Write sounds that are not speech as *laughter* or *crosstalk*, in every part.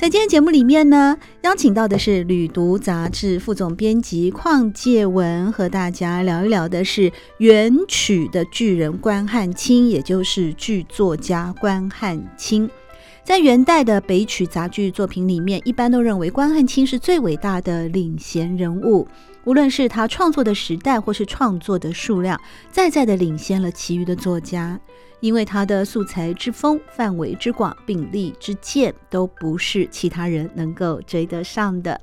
在今天节目里面呢，邀请到的是《旅读》杂志副总编辑邝介文，和大家聊一聊的是元曲的巨人关汉卿，也就是剧作家关汉卿。在元代的北曲杂剧作品里面，一般都认为关汉卿是最伟大的领衔人物。无论是他创作的时代，或是创作的数量，再再的领先了其余的作家。因为他的素材之丰、范围之广、秉力之健，都不是其他人能够追得上的。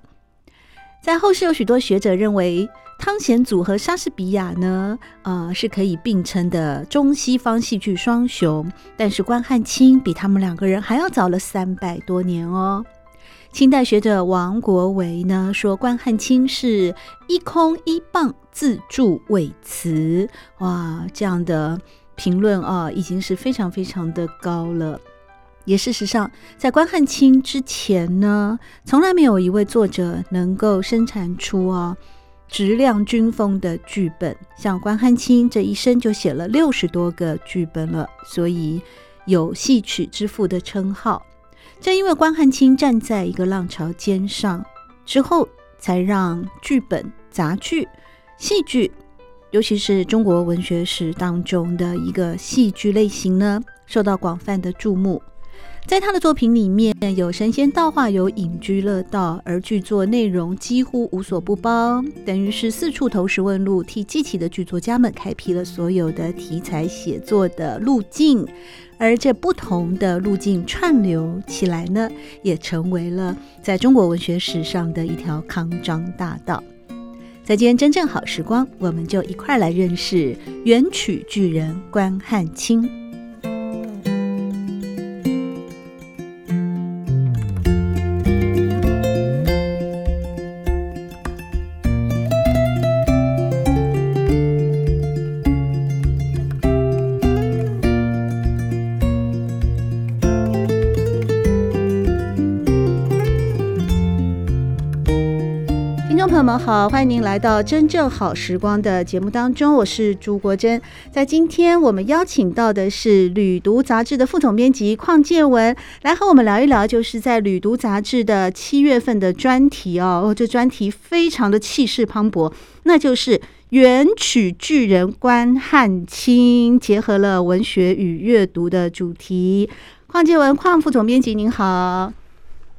在后世有许多学者认为，汤显祖和莎士比亚呢，呃，是可以并称的中西方戏剧双雄。但是关汉卿比他们两个人还要早了三百多年哦。清代学者王国维呢说，关汉卿是一空一棒自着伪词，哇，这样的。评论啊，已经是非常非常的高了。也事实上，在关汉卿之前呢，从来没有一位作者能够生产出啊质量均丰的剧本。像关汉卿这一生就写了六十多个剧本了，所以有戏曲之父的称号。正因为关汉卿站在一个浪潮尖上之后，才让剧本、杂剧、戏剧。尤其是中国文学史当中的一个戏剧类型呢，受到广泛的注目。在他的作品里面，有神仙道化，有隐居乐道，而剧作内容几乎无所不包，等于是四处投石问路，替记起的剧作家们开辟了所有的题材写作的路径。而这不同的路径串流起来呢，也成为了在中国文学史上的一条康庄大道。在今天真正好时光，我们就一块来认识元曲巨人关汉卿。好，欢迎您来到真正好时光的节目当中，我是朱国珍。在今天，我们邀请到的是《旅读》杂志的副总编辑邝建文，来和我们聊一聊，就是在《旅读》杂志的七月份的专题哦，这专题非常的气势磅礴，那就是元曲巨人关汉卿，结合了文学与阅读的主题。邝建文，邝副总编辑，您好。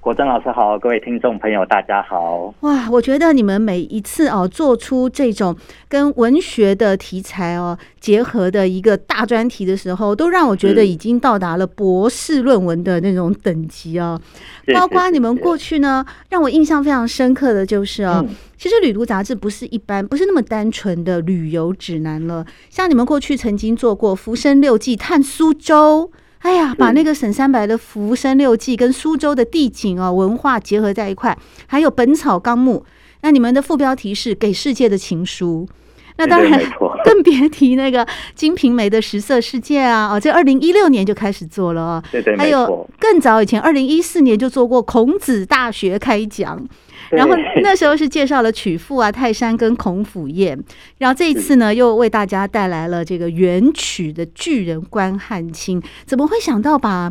国珍老师好，各位听众朋友，大家好！哇，我觉得你们每一次哦，做出这种跟文学的题材哦结合的一个大专题的时候，都让我觉得已经到达了博士论文的那种等级哦。包括你们过去呢，让我印象非常深刻的就是哦，其实《旅途》杂志不是一般，不是那么单纯的旅游指南了。像你们过去曾经做过《浮生六记》探苏州。哎呀，把那个沈三白的《浮生六记》跟苏州的地景哦文化结合在一块，还有《本草纲目》。那你们的副标题是《给世界的情书》，那当然 *laughs* 更别提那个《金瓶梅》的十色世界啊！哦，这二零一六年就开始做了哦。对对，还有更早以前，二零一四年就做过《孔子大学开讲》。然后那时候是介绍了曲阜啊、泰山跟孔府宴，然后这一次呢又为大家带来了这个元曲的巨人关汉卿。怎么会想到把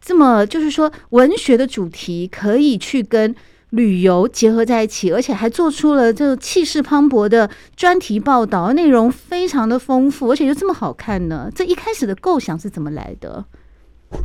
这么就是说文学的主题可以去跟旅游结合在一起，而且还做出了这个气势磅礴的专题报道，内容非常的丰富，而且又这么好看呢？这一开始的构想是怎么来的？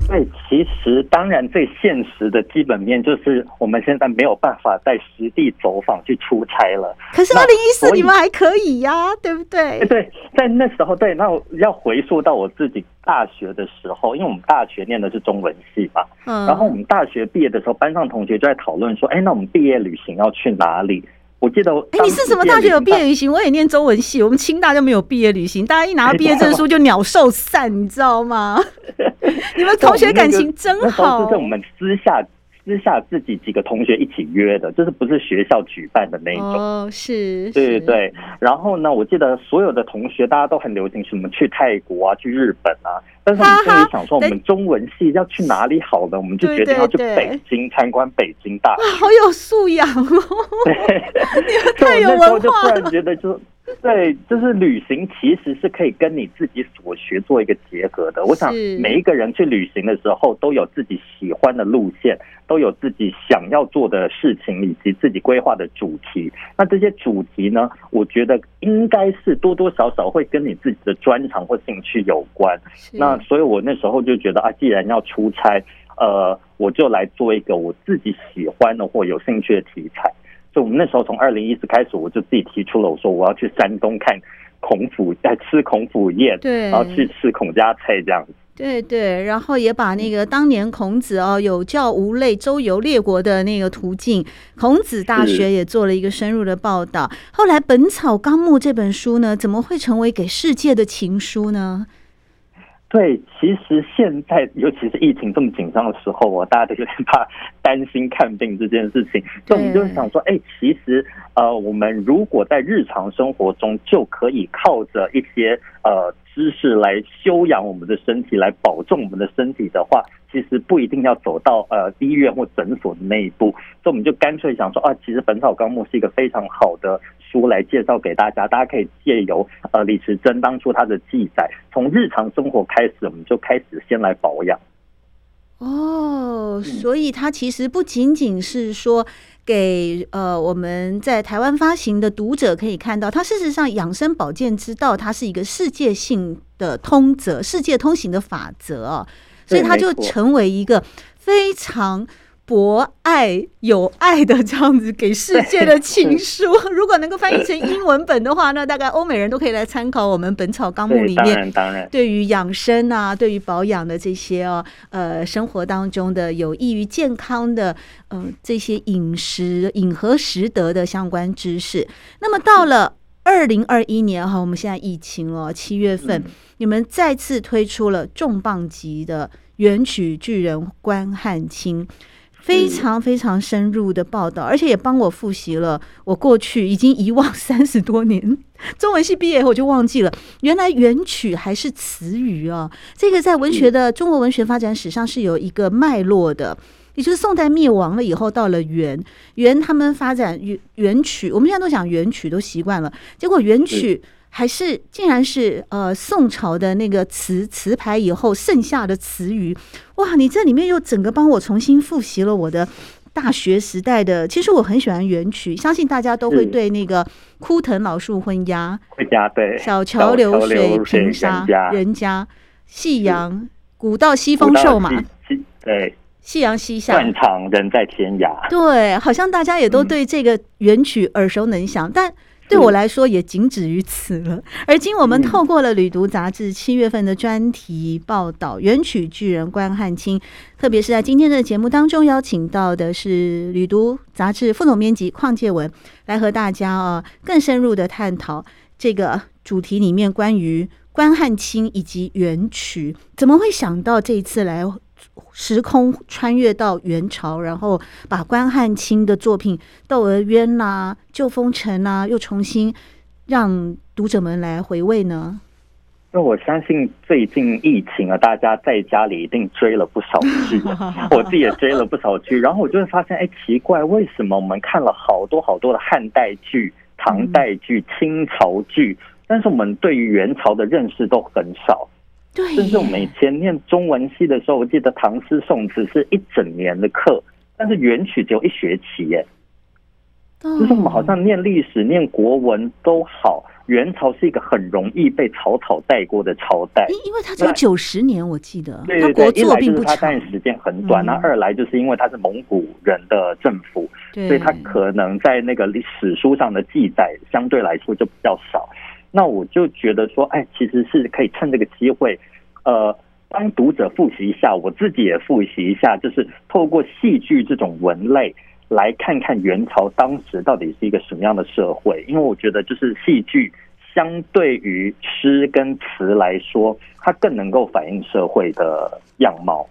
对，其实当然最现实的基本面就是我们现在没有办法在实地走访去出差了。可是二零一四你们还可以呀、啊，对不对？对，在那时候，对，那要回溯到我自己大学的时候，因为我们大学念的是中文系嘛，嗯，然后我们大学毕业的时候，班上同学就在讨论说，哎，那我们毕业旅行要去哪里？我记得，哎，你是什么大学有毕业旅行？我也念中文系，我们清大就没有毕业旅行，大家一拿到毕业证书就鸟兽散，你知道吗？*laughs* 你们同学感情真好。是我们私下私下自己几个同学一起约的，就是不是学校举办的那一种。哦，是，对对对。然后呢，我记得所有的同学大家都很流行什么去泰国啊，去日本啊。但是我们终于想说，我们中文系要去哪里好呢？我们就决定要去北京参观北京大学。好有素养哦！对，*laughs* 太有文化了。就突然觉得就，就对，就是旅行其实是可以跟你自己所学做一个结合的。我想每一个人去旅行的时候，都有自己喜欢的路线，都有自己想要做的事情，以及自己规划的主题。那这些主题呢，我觉得应该是多多少少会跟你自己的专长或兴趣有关。那所以，我那时候就觉得啊，既然要出差，呃，我就来做一个我自己喜欢的或有兴趣的题材。所以，我们那时候从二零一四开始，我就自己提出了，我说我要去山东看孔府，在吃孔府宴，对，然后去吃孔家菜这样子。对对，然后也把那个当年孔子哦，有教无类，周游列国的那个途径，孔子大学也做了一个深入的报道。后来《本草纲目》这本书呢，怎么会成为给世界的情书呢？对，其实现在尤其是疫情这么紧张的时候，我大家都有点怕担心看病这件事情，所以我们就想说，哎，其实呃，我们如果在日常生活中就可以靠着一些呃。知识来修养我们的身体，来保重我们的身体的话，其实不一定要走到呃医院或诊所的那一步。所以我们就干脆想说啊，其实《本草纲目》是一个非常好的书来介绍给大家，大家可以借由呃李时珍当初他的记载，从日常生活开始，我们就开始先来保养。哦，所以它其实不仅仅是说。给呃，我们在台湾发行的读者可以看到，它事实上养生保健之道，它是一个世界性的通则，世界通行的法则哦，所以它就成为一个非常。博爱有爱的这样子给世界的情书，*laughs* 如果能够翻译成英文本的话，那大概欧美人都可以来参考我们《本草纲目》里面，当然，对于养生啊，对于保养的这些哦，呃，生活当中的有益于健康的，嗯、呃，这些饮食饮和食得的相关知识。那么到了二零二一年哈，我们现在疫情了，七月份，你们再次推出了重磅级的《元曲巨人关汉卿》。非常非常深入的报道，而且也帮我复习了我过去已经遗忘三十多年中文系毕业我就忘记了，原来元曲还是词语啊！这个在文学的中国文学发展史上是有一个脉络的，也就是宋代灭亡了以后，到了元元他们发展元元曲，我们现在都讲元曲都习惯了，结果元曲。还是竟然是呃宋朝的那个词词牌以后剩下的词语，哇！你这里面又整个帮我重新复习了我的大学时代的。其实我很喜欢元曲，相信大家都会对那个“枯藤老树昏鸦”、“对小桥流水平沙人家”、“夕阳古道西风瘦马”对，“夕阳西下断肠人在天涯”。对，好像大家也都对这个元曲耳熟能详，嗯、但。对我来说也仅止于此了。而今我们透过了《旅读》杂志七月份的专题报道，《元曲巨人关汉卿》，特别是在今天的节目当中邀请到的是《旅读》杂志副总编辑邝介文，来和大家啊更深入的探讨这个主题里面关于关汉卿以及元曲。怎么会想到这一次来？时空穿越到元朝，然后把关汉卿的作品《窦娥冤》呐、《旧风尘》呐，又重新让读者们来回味呢？那我相信最近疫情啊，大家在家里一定追了不少剧，*laughs* 我自己也追了不少剧，然后我就会发现，哎，奇怪，为什么我们看了好多好多的汉代剧、唐代剧、清朝剧，但是我们对于元朝的认识都很少？对，甚至我们以前念中文系的时候，我记得唐诗宋词是一整年的课，但是元曲只有一学期耶。就是我们好像念历史、念国文都好，元朝是一个很容易被草草带过的朝代。因因为它只有九十年，我记得。对对对，一来就是它占时间很短，那、嗯、二来就是因为它是蒙古人的政府，所以它可能在那个历史书上的记载相对来说就比较少。那我就觉得说，哎，其实是可以趁这个机会，呃，帮读者复习一下，我自己也复习一下，就是透过戏剧这种文类来看看元朝当时到底是一个什么样的社会。因为我觉得，就是戏剧相对于诗跟词来说，它更能够反映社会的样貌。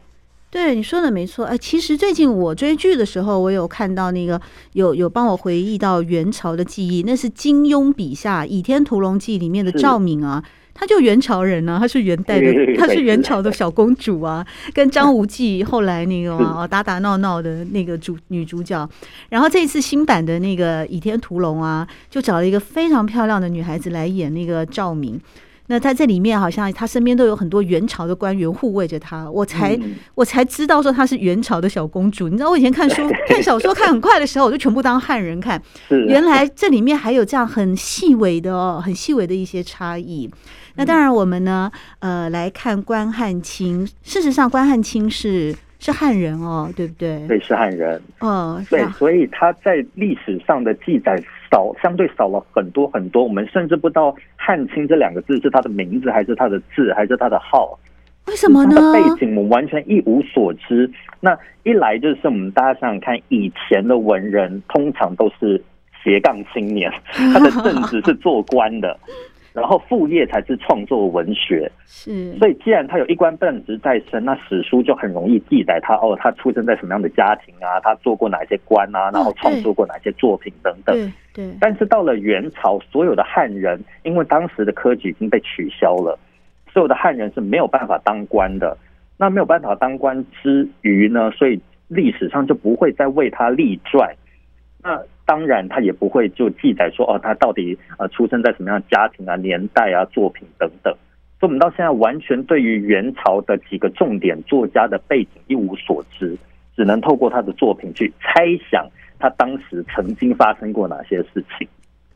对，你说的没错，哎，其实最近我追剧的时候，我有看到那个有有帮我回忆到元朝的记忆，那是金庸笔下《倚天屠龙记》里面的赵敏啊。她就元朝人呢、啊，她是元代的，她是元朝的小公主啊，跟张无忌后来那个啊打打闹闹的那个主女主角。然后这一次新版的那个《倚天屠龙》啊，就找了一个非常漂亮的女孩子来演那个赵敏。那他这里面好像他身边都有很多元朝的官员护卫着他，我才、嗯、我才知道说她是元朝的小公主。你知道我以前看书 *laughs* 看小说看很快的时候，我就全部当汉人看。原来这里面还有这样很细微的哦，很细微的一些差异。那当然我们呢，呃，来看关汉卿。事实上，关汉卿是。是汉人哦，对不对？对，是汉人。嗯，对，所以他在历史上的记载少，相对少了很多很多。我们甚至不知道“汉卿”这两个字是他的名字，还是他的字，还是他的号？为什么呢？他的背景我们完全一无所知。那一来就是我们大家想想看，以前的文人通常都是斜杠青年，*laughs* 他的正职是做官的。然后副业才是创作文学，是。所以既然他有一官半职在身，那史书就很容易记载他哦，他出生在什么样的家庭啊，他做过哪些官啊，然后创作过哪些作品等等。对对。但是到了元朝，所有的汉人，因为当时的科举已经被取消了，所有的汉人是没有办法当官的。那没有办法当官之余呢，所以历史上就不会再为他立传。那。当然，他也不会就记载说哦，他到底呃出生在什么样的家庭啊、年代啊、作品等等。所以，我们到现在完全对于元朝的几个重点作家的背景一无所知，只能透过他的作品去猜想他当时曾经发生过哪些事情。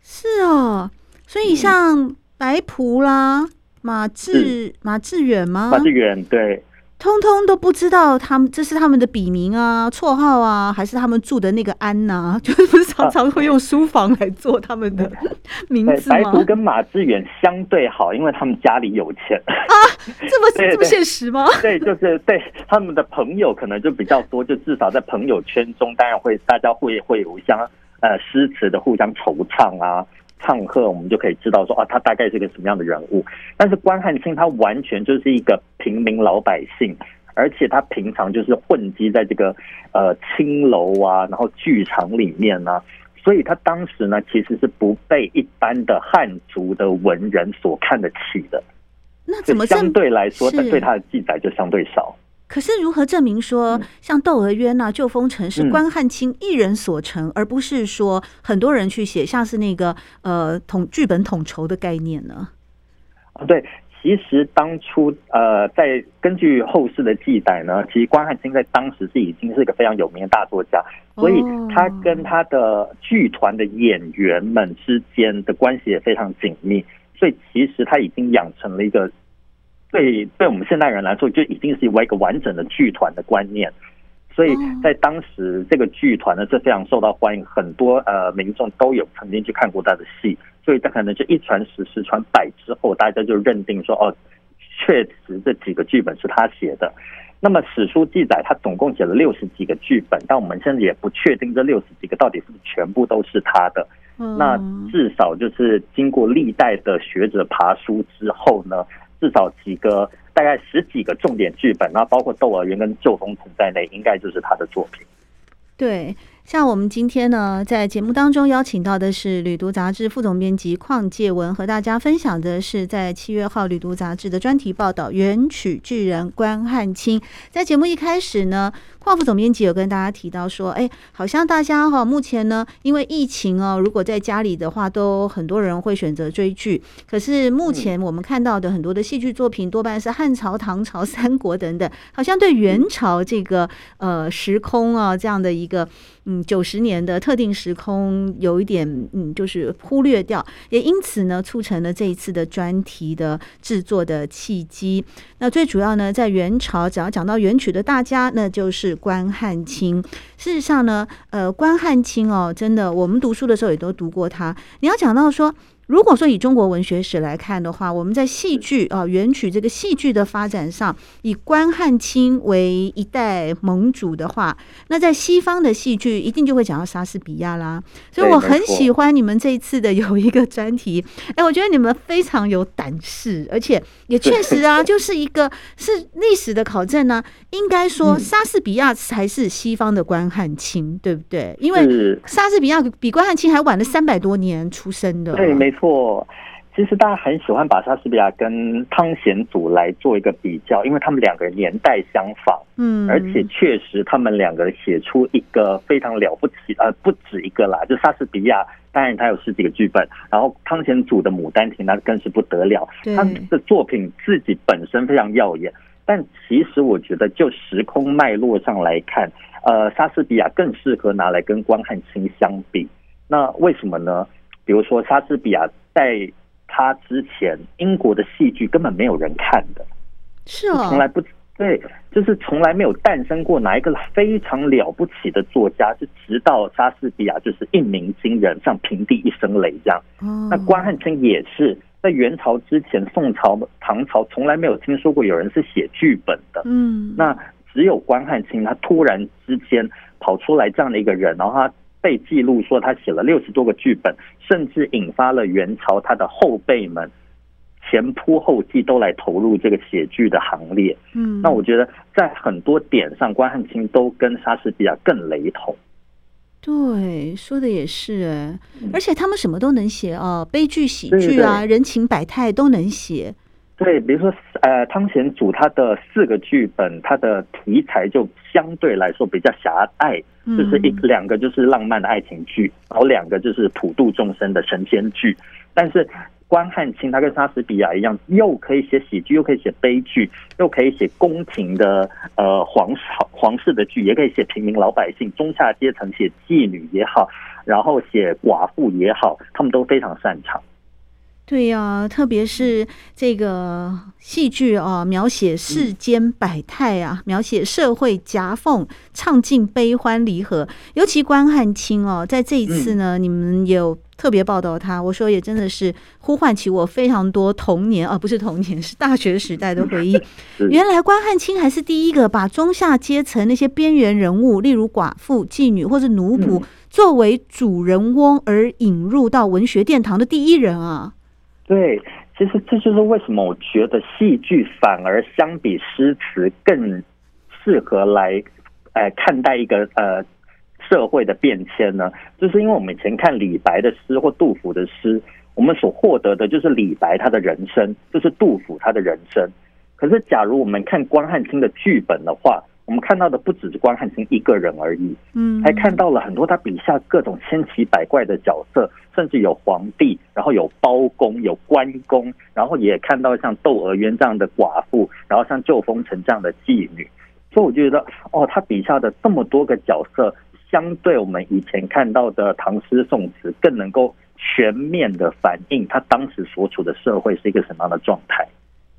是哦，所以像白朴啦、马致马致远吗？马致远，对。通通都不知道他们这是他们的笔名啊、绰号啊，还是他们住的那个安呐、啊？*laughs* 就是常常会用书房来做他们的 *laughs* 名字吗？白朴跟马致远相对好，因为他们家里有钱啊，这么这么现实吗？*laughs* 对，就是对他们的朋友可能就比较多，就至少在朋友圈中，当然会大家会会有相呃诗词的互相惆怅啊。唱和，我们就可以知道说啊，他大概是个什么样的人物。但是关汉卿他完全就是一个平民老百姓，而且他平常就是混迹在这个呃青楼啊，然后剧场里面呢、啊，所以他当时呢其实是不被一般的汉族的文人所看得起的。那怎么相对来说，对他的记载就相对少？可是如何证明说，像《窦娥冤》呐，《旧风尘》是关汉卿一人所成，而不是说很多人去写，像是那个呃统剧本统筹的概念呢？啊，对，其实当初呃，在根据后世的记载呢，其实关汉卿在当时是已经是一个非常有名的大作家，所以他跟他的剧团的演员们之间的关系也非常紧密，所以其实他已经养成了一个。对，对我们现代人来说，就已经是一个完整的剧团的观念，所以在当时这个剧团呢是非常受到欢迎，很多呃民众都有曾经去看过他的戏，所以他可能就一传十，十传百之后，大家就认定说哦，确实这几个剧本是他写的。那么史书记载，他总共写了六十几个剧本，但我们现在也不确定这六十几个到底是不是全部都是他的。那至少就是经过历代的学者爬书之后呢。至少几个，大概十几个重点剧本，那包括《窦娥冤》跟《旧风尘》在内，应该就是他的作品。对。像我们今天呢，在节目当中邀请到的是《旅读》杂志副总编辑邝介文，和大家分享的是在七月号《旅读》杂志的专题报道《元曲巨人关汉卿》。在节目一开始呢，邝副总编辑有跟大家提到说，哎，好像大家哈目前呢，因为疫情哦，如果在家里的话，都很多人会选择追剧。可是目前我们看到的很多的戏剧作品，多半是汉朝、唐朝、三国等等，好像对元朝这个呃时空啊这样的一个。嗯，九十年的特定时空有一点，嗯，就是忽略掉，也因此呢，促成了这一次的专题的制作的契机。那最主要呢，在元朝，只要讲到元曲的大家，那就是关汉卿。事实上呢，呃，关汉卿哦，真的，我们读书的时候也都读过他。你要讲到说。如果说以中国文学史来看的话，我们在戏剧啊元曲这个戏剧的发展上，以关汉卿为一代盟主的话，那在西方的戏剧一定就会讲到莎士比亚啦。所以我很喜欢你们这一次的有一个专题，*laughs* 哎，我觉得你们非常有胆识，而且也确实啊，就是一个是历史的考证呢。应该说莎士比亚才是西方的关汉卿，对不对？因为莎士比亚比关汉卿还晚了三百多年出生的。对，没错。其实大家很喜欢把莎士比亚跟汤显祖来做一个比较，因为他们两个年代相仿，嗯，而且确实他们两个写出一个非常了不起，呃，不止一个啦，就莎士比亚，当然他有十几个剧本，然后汤显祖的《牡丹亭》那更是不得了，他的作品自己本身非常耀眼，但其实我觉得就时空脉络上来看，呃，莎士比亚更适合拿来跟关汉卿相比，那为什么呢？比如说莎士比亚在他之前，英国的戏剧根本没有人看的，是啊，从来不对，就是从来没有诞生过哪一个非常了不起的作家，是直到莎士比亚就是一鸣惊人，像平地一声雷这样。那关汉卿也是在元朝之前，宋朝、唐朝从来没有听说过有人是写剧本的。嗯，那只有关汉卿，他突然之间跑出来这样的一个人，然后他。被记录说他写了六十多个剧本，甚至引发了元朝他的后辈们前仆后继都来投入这个写剧的行列。嗯，那我觉得在很多点上，关汉卿都跟莎士比亚更雷同。对，说的也是哎，而且他们什么都能写啊，悲剧、喜剧啊，人情百态都能写。对，比如说，呃，汤显祖他的四个剧本，他的题材就相对来说比较狭隘，就是一两个就是浪漫的爱情剧，然后两个就是普度众生的神仙剧。但是关汉卿他跟莎士比亚一样，又可以写喜剧，又可以写悲剧，又可以写宫廷的呃皇朝皇室的剧，也可以写平民老百姓、中下阶层，写妓女也好，然后写寡妇也好，他们都非常擅长。对呀、啊，特别是这个戏剧啊，描写世间百态啊，描写社会夹缝，唱尽悲欢离合。尤其关汉卿哦，在这一次呢，你们有特别报道他，我说也真的是呼唤起我非常多童年啊，不是童年，是大学时代的回忆。*laughs* 原来关汉卿还是第一个把中下阶层那些边缘人物，例如寡妇、妓女或者奴仆，作为主人翁而引入到文学殿堂的第一人啊。对，其实这就是为什么我觉得戏剧反而相比诗词更适合来，呃，看待一个呃社会的变迁呢？就是因为我们以前看李白的诗或杜甫的诗，我们所获得的就是李白他的人生，就是杜甫他的人生。可是，假如我们看关汉卿的剧本的话，我们看到的不只是关汉卿一个人而已，嗯，还看到了很多他笔下各种千奇百怪的角色，甚至有皇帝，然后有包公，有关公，然后也看到像窦娥冤这样的寡妇，然后像救风尘这样的妓女。所以我觉得，哦，他笔下的这么多个角色，相对我们以前看到的唐诗宋词，更能够全面的反映他当时所处的社会是一个什么样的状态。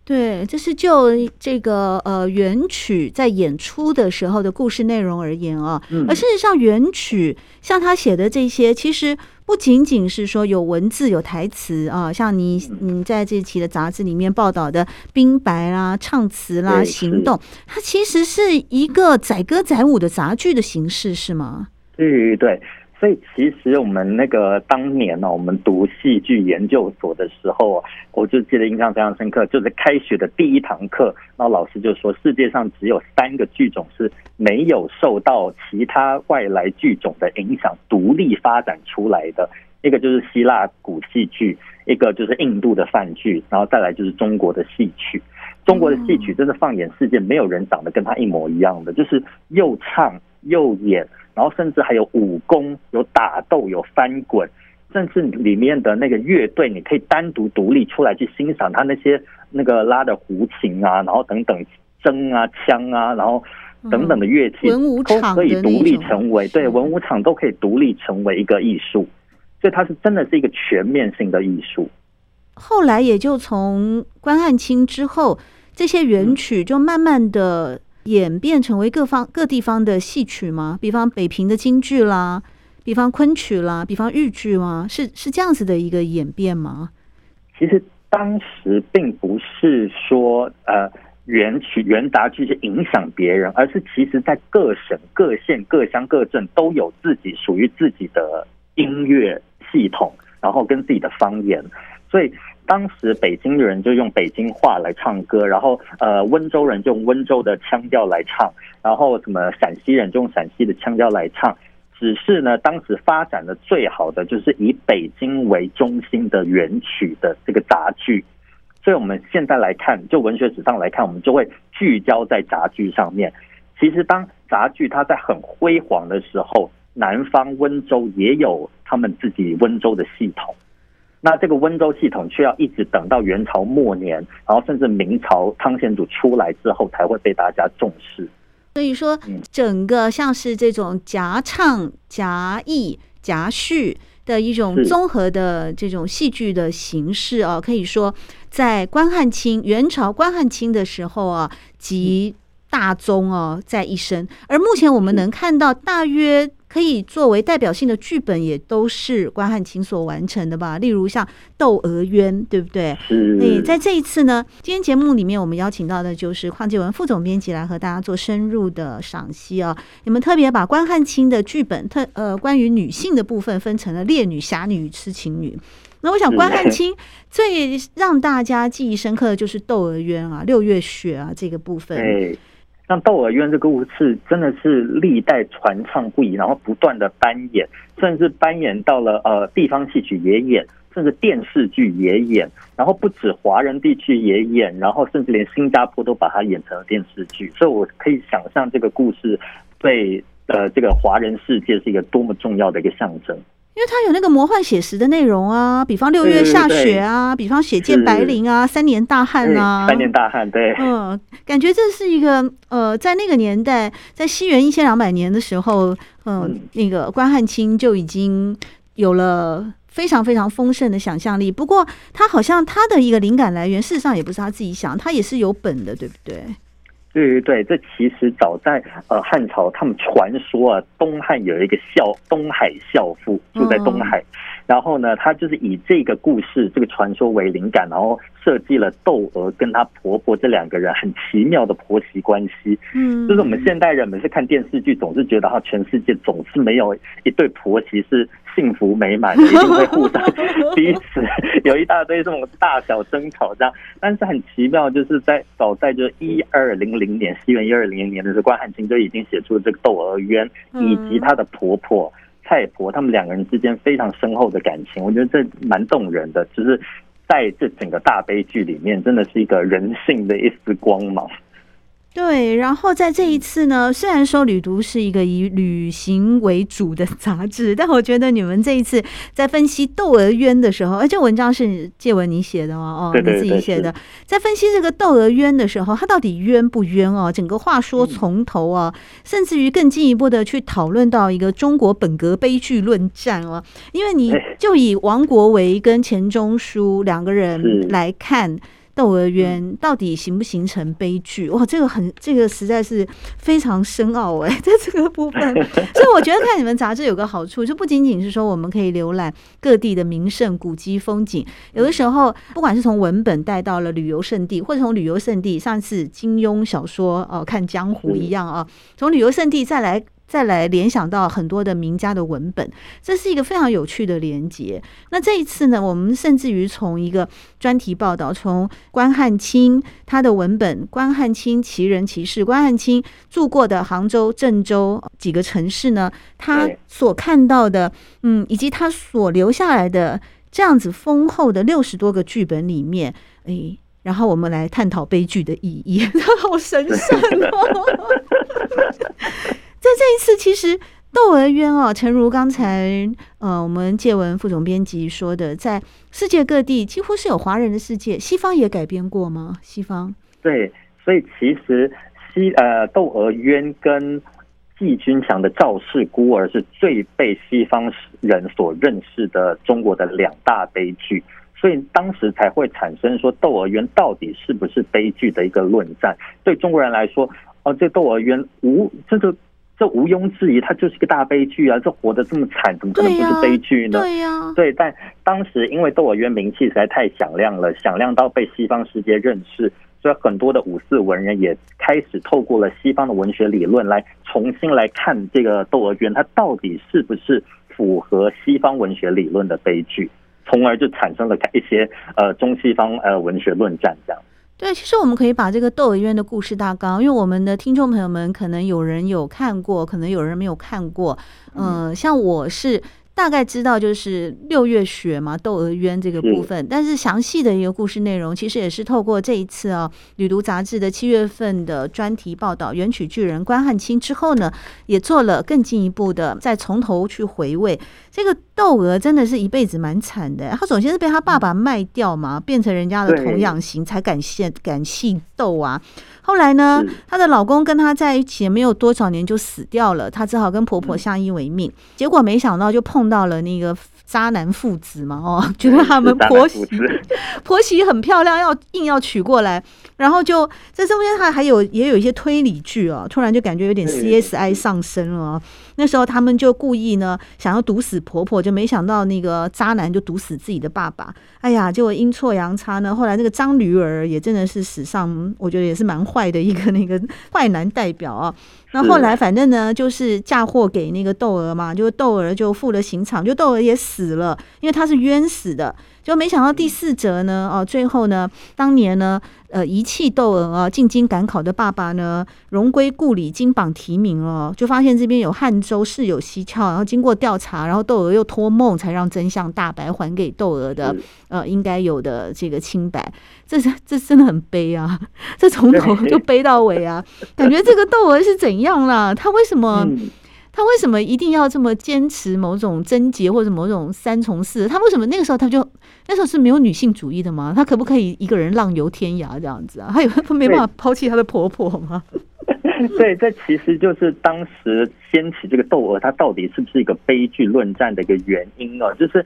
对，这是就这个呃原曲在演出的时候的故事内容而言啊，而事实上原曲像他写的这些，其实不仅仅是说有文字有台词啊，像你你在这期的杂志里面报道的冰白啦、唱词啦、行动，它其实是一个载歌载舞的杂剧的形式，是吗？对对。所以其实我们那个当年呢，我们读戏剧研究所的时候，我就记得印象非常深刻，就是开学的第一堂课，然后老师就说，世界上只有三个剧种是没有受到其他外来剧种的影响，独立发展出来的，一个就是希腊古戏剧，一个就是印度的梵剧，然后再来就是中国的戏曲。中国的戏曲真的放眼世界，没有人长得跟他一模一样的，就是又唱又演。然后甚至还有武功，有打斗，有翻滚，甚至里面的那个乐队，你可以单独独立出来去欣赏他那些那个拉的胡琴啊，然后等等筝啊、枪啊，然后等等的乐器都可以独立成为对文武场都可以独立成为一个艺术，所以它是真的是一个全面性的艺术。后来也就从关汉卿之后，这些元曲就慢慢的。演变成为各方各地方的戏曲吗？比方北平的京剧啦，比方昆曲啦，比方豫剧吗？是是这样子的一个演变吗？其实当时并不是说呃元曲元杂剧是影响别人，而是其实在各省各县各乡各镇都有自己属于自己的音乐系统，然后跟自己的方言，所以。当时北京人就用北京话来唱歌，然后呃温州人就用温州的腔调来唱，然后什么陕西人就用陕西的腔调来唱，只是呢，当时发展的最好的就是以北京为中心的元曲的这个杂剧，所以我们现在来看，就文学史上来看，我们就会聚焦在杂剧上面。其实当杂剧它在很辉煌的时候，南方温州也有他们自己温州的系统，那这个温州系统却要一直等到元朝末年，然后甚至明朝汤显祖出来之后，才会被大家重视。所以说，整个像是这种夹唱、夹议、夹叙的一种综合的这种戏剧的形式啊，可以说在关汉卿元朝关汉卿的时候啊，集大宗哦在一身。而目前我们能看到大约。可以作为代表性的剧本，也都是关汉卿所完成的吧？例如像《窦娥冤》，对不对？嗯。在这一次呢，今天节目里面，我们邀请到的就是邝建文副总编辑来和大家做深入的赏析啊。你们特别把关汉卿的剧本特呃关于女性的部分分成了烈女、侠女与痴情女。那我想关汉卿最让大家记忆深刻的就是《窦娥冤》啊，六月雪啊这个部分。像《窦娥冤》这个故事真的是历代传唱不已，然后不断的搬演，甚至搬演到了呃地方戏曲也演，甚至电视剧也演，然后不止华人地区也演，然后甚至连新加坡都把它演成了电视剧，所以我可以想象这个故事对呃这个华人世界是一个多么重要的一个象征。因为它有那个魔幻写实的内容啊，比方六月下雪啊，比方血溅白绫啊，三年大旱啊，三年大旱，对，嗯，感觉这是一个呃，在那个年代，在西元一千两百年的时候，呃、嗯，那个关汉卿就已经有了非常非常丰盛的想象力。不过，他好像他的一个灵感来源，事实上也不是他自己想，他也是有本的，对不对？对对对，这其实早在呃汉朝，他们传说啊，东汉有一个孝东海孝父住在东海，然后呢，他就是以这个故事这个传说为灵感，然后设计了窦娥跟她婆婆这两个人很奇妙的婆媳关系。嗯，就是我们现代人每次看电视剧，总是觉得哈，全世界总是没有一对婆媳是幸福美满，一定会互相 *laughs* 彼此有一大堆这种大小争吵这样。但是很奇妙，就是在早在就一二零零。零年，西元一二零零年的时候，关汉卿就已经写出了这个《窦娥冤》，以及她的婆婆蔡婆，他们两个人之间非常深厚的感情，我觉得这蛮动人的。就是在这整个大悲剧里面，真的是一个人性的一丝光芒。对，然后在这一次呢，虽然说《旅读》是一个以旅行为主的杂志，但我觉得你们这一次在分析《窦娥冤》的时候，而且文章是借文你写的哦，哦，你自己写的，在分析这个《窦娥冤》的时候，它到底冤不冤哦？整个话说从头啊，甚至于更进一步的去讨论到一个中国本格悲剧论战哦，因为你就以王国维跟钱钟书两个人来看。《窦娥冤》到底形不形成悲剧？哇，这个很，这个实在是非常深奥哎，*laughs* 在这个部分，*laughs* 所以我觉得看你们杂志有个好处，就不仅仅是说我们可以浏览各地的名胜古迹风景，有的时候不管是从文本带到了旅游胜地，或者从旅游胜地，上次金庸小说哦，看江湖一样啊，从旅游胜地再来。再来联想到很多的名家的文本，这是一个非常有趣的连接。那这一次呢，我们甚至于从一个专题报道，从关汉卿他的文本《关汉卿奇人奇事》，关汉卿住过的杭州、郑州几个城市呢，他所看到的，嗯，以及他所留下来的这样子丰厚的六十多个剧本里面，哎，然后我们来探讨悲剧的意义，*laughs* 好神圣哦。在这一次，其实《窦娥冤》哦，诚如刚才呃，我们借文副总编辑说的，在世界各地几乎是有华人的世界，西方也改编过吗？西方对，所以其实西呃，《窦娥冤》跟季军强的《赵氏孤儿》是最被西方人所认识的中国的两大悲剧，所以当时才会产生说《窦娥冤》到底是不是悲剧的一个论战。对中国人来说，哦，这《窦娥冤》无这个。这毋庸置疑，它就是一个大悲剧啊！这活得这么惨，怎么可能不是悲剧呢？对呀、啊，对。但当时因为《窦娥冤》名气实在太响亮了，响亮到被西方世界认识，所以很多的五四文人也开始透过了西方的文学理论来重新来看这个《窦娥冤》，它到底是不是符合西方文学理论的悲剧，从而就产生了一些呃中西方呃文学论战这样。对，其实我们可以把这个窦娥冤的故事大纲，因为我们的听众朋友们可能有人有看过，可能有人没有看过。嗯、呃，像我是。大概知道就是六月雪嘛，窦娥冤这个部分，但是详细的一个故事内容，其实也是透过这一次啊，《旅读》杂志的七月份的专题报道，元曲巨人关汉卿之后呢，也做了更进一步的，再从头去回味。这个窦娥真的是一辈子蛮惨的，她首先是被她爸爸卖掉嘛，变成人家的童养媳，才敢谢敢姓窦啊。后来呢，她的老公跟她在一起没有多少年就死掉了，她只好跟婆婆相依为命。结果没想到就碰到了那个渣男父子嘛，哦，*laughs* 觉得他们婆媳 *laughs* 婆媳很漂亮，要硬要娶过来。然后就在中间，他还有也有一些推理剧哦，突然就感觉有点 CSI 上升了。那时候他们就故意呢想要毒死婆婆，就没想到那个渣男就毒死自己的爸爸。哎呀，结果阴错阳差呢，后来那个张驴儿也真的是史上我觉得也是蛮坏的一个那个坏男代表啊。那后来反正呢就是嫁祸给那个窦娥嘛，就窦娥就负了刑场，就窦娥也死了，因为她是冤死的。就没想到第四则呢，哦，最后呢，当年呢，呃，遗弃窦娥啊，进京赶考的爸爸呢，荣归故里，金榜题名了，就发现这边有汉州事有蹊跷，然后经过调查，然后窦娥又托梦，才让真相大白，还给窦娥的呃应该有的这个清白。这是这真的很悲啊，*laughs* 这从头就悲到尾啊，感觉这个窦娥是怎样啦？他为什么？他为什么一定要这么坚持某种贞洁或者某种三从四？他为什么那个时候他就那时候是没有女性主义的吗？他可不可以一个人浪游天涯这样子啊？他有 *laughs* 他没办法抛弃他的婆婆吗？*laughs* *laughs* 对，这其实就是当时掀起这个窦娥，她到底是不是一个悲剧论战的一个原因啊？就是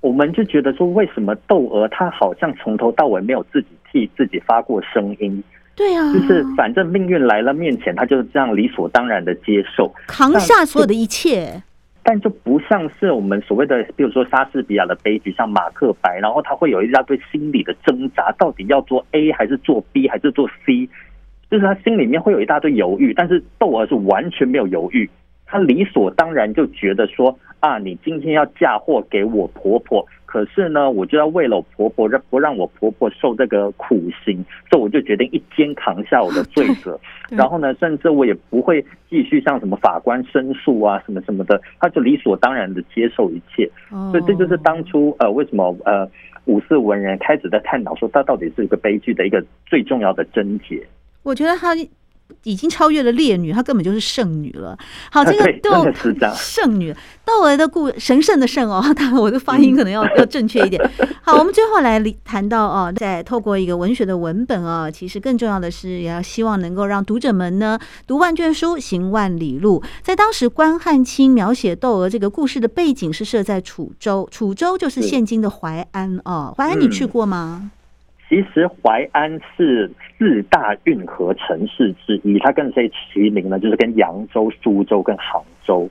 我们就觉得说，为什么窦娥她好像从头到尾没有自己替自己发过声音？对啊，就是反正命运来了面前，他就是这样理所当然的接受，扛下所有的一切。但就不像是我们所谓的，比如说莎士比亚的悲剧，像马克白，然后他会有一大堆心理的挣扎，到底要做 A 还是做 B 还是做 C，就是他心里面会有一大堆犹豫。但是窦娥是完全没有犹豫，他理所当然就觉得说啊，你今天要嫁祸给我婆婆。可是呢，我就要为了我婆婆，让不让我婆婆受这个苦刑，所以我就决定一肩扛下我的罪责。*laughs* 然后呢，甚至我也不会继续向什么法官申诉啊，什么什么的，他就理所当然的接受一切。所以这就是当初呃，为什么呃，五四文人开始在探讨说，他到底是一个悲剧的一个最重要的症结。我觉得他。已经超越了烈女，她根本就是圣女了。好，这个窦圣女窦娥的故神圣的圣哦，*laughs* 当然我的发音可能要 *laughs* 要正确一点。好，我们最后来谈到哦，在透过一个文学的文本啊，其实更重要的是也要希望能够让读者们呢读万卷书，行万里路。在当时，关汉卿描写窦娥这个故事的背景是设在楚州，楚州就是现今的淮安哦。淮安你去过吗？其实淮安是四大运河城市之一，它跟谁齐名呢？就是跟扬州、苏州跟杭州。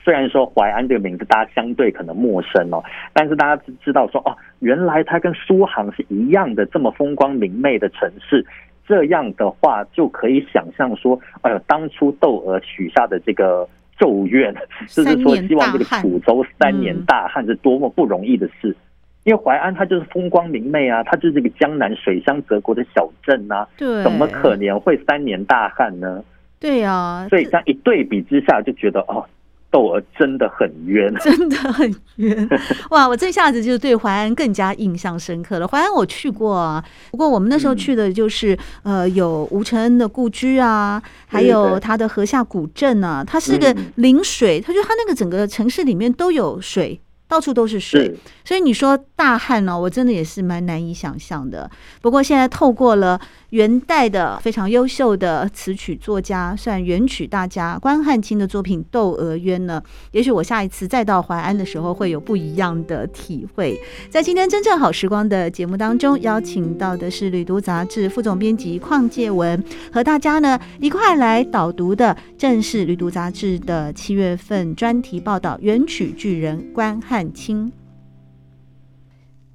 虽然说淮安这个名字大家相对可能陌生哦，但是大家知道说哦，原来它跟苏杭是一样的这么风光明媚的城市。这样的话就可以想象说，哎呦，当初窦娥许下的这个咒怨，*laughs* 就是说希望这个楚州三年大旱是多么不容易的事。因为淮安它就是风光明媚啊，它就是这个江南水乡泽国的小镇啊，对，怎么可能会三年大旱呢？对啊，所以这样一对比之下，就觉得哦，窦娥真的很冤，*laughs* 真的很冤哇！我这下子就对淮安更加印象深刻了。淮安我去过啊，不过我们那时候去的就是、嗯、呃，有吴承恩的故居啊，还有他的河下古镇啊，它是个临水，他、嗯、就它那个整个城市里面都有水。到处都是水，所以你说大旱呢，我真的也是蛮难以想象的。不过现在透过了元代的非常优秀的词曲作家，算元曲大家关汉卿的作品《窦娥冤》呢，也许我下一次再到淮安的时候会有不一样的体会。在今天真正好时光的节目当中，邀请到的是《旅读》杂志副总编辑邝介文，和大家呢一块来导读的正是《旅读》杂志的七月份专题报道《元曲巨人关汉》。卿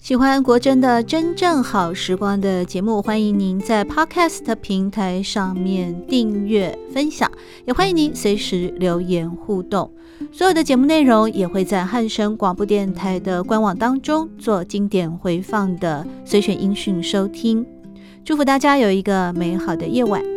喜欢国珍的真正好时光的节目，欢迎您在 Podcast 平台上面订阅分享，也欢迎您随时留言互动。所有的节目内容也会在汉声广播电台的官网当中做经典回放的随选音讯收听。祝福大家有一个美好的夜晚。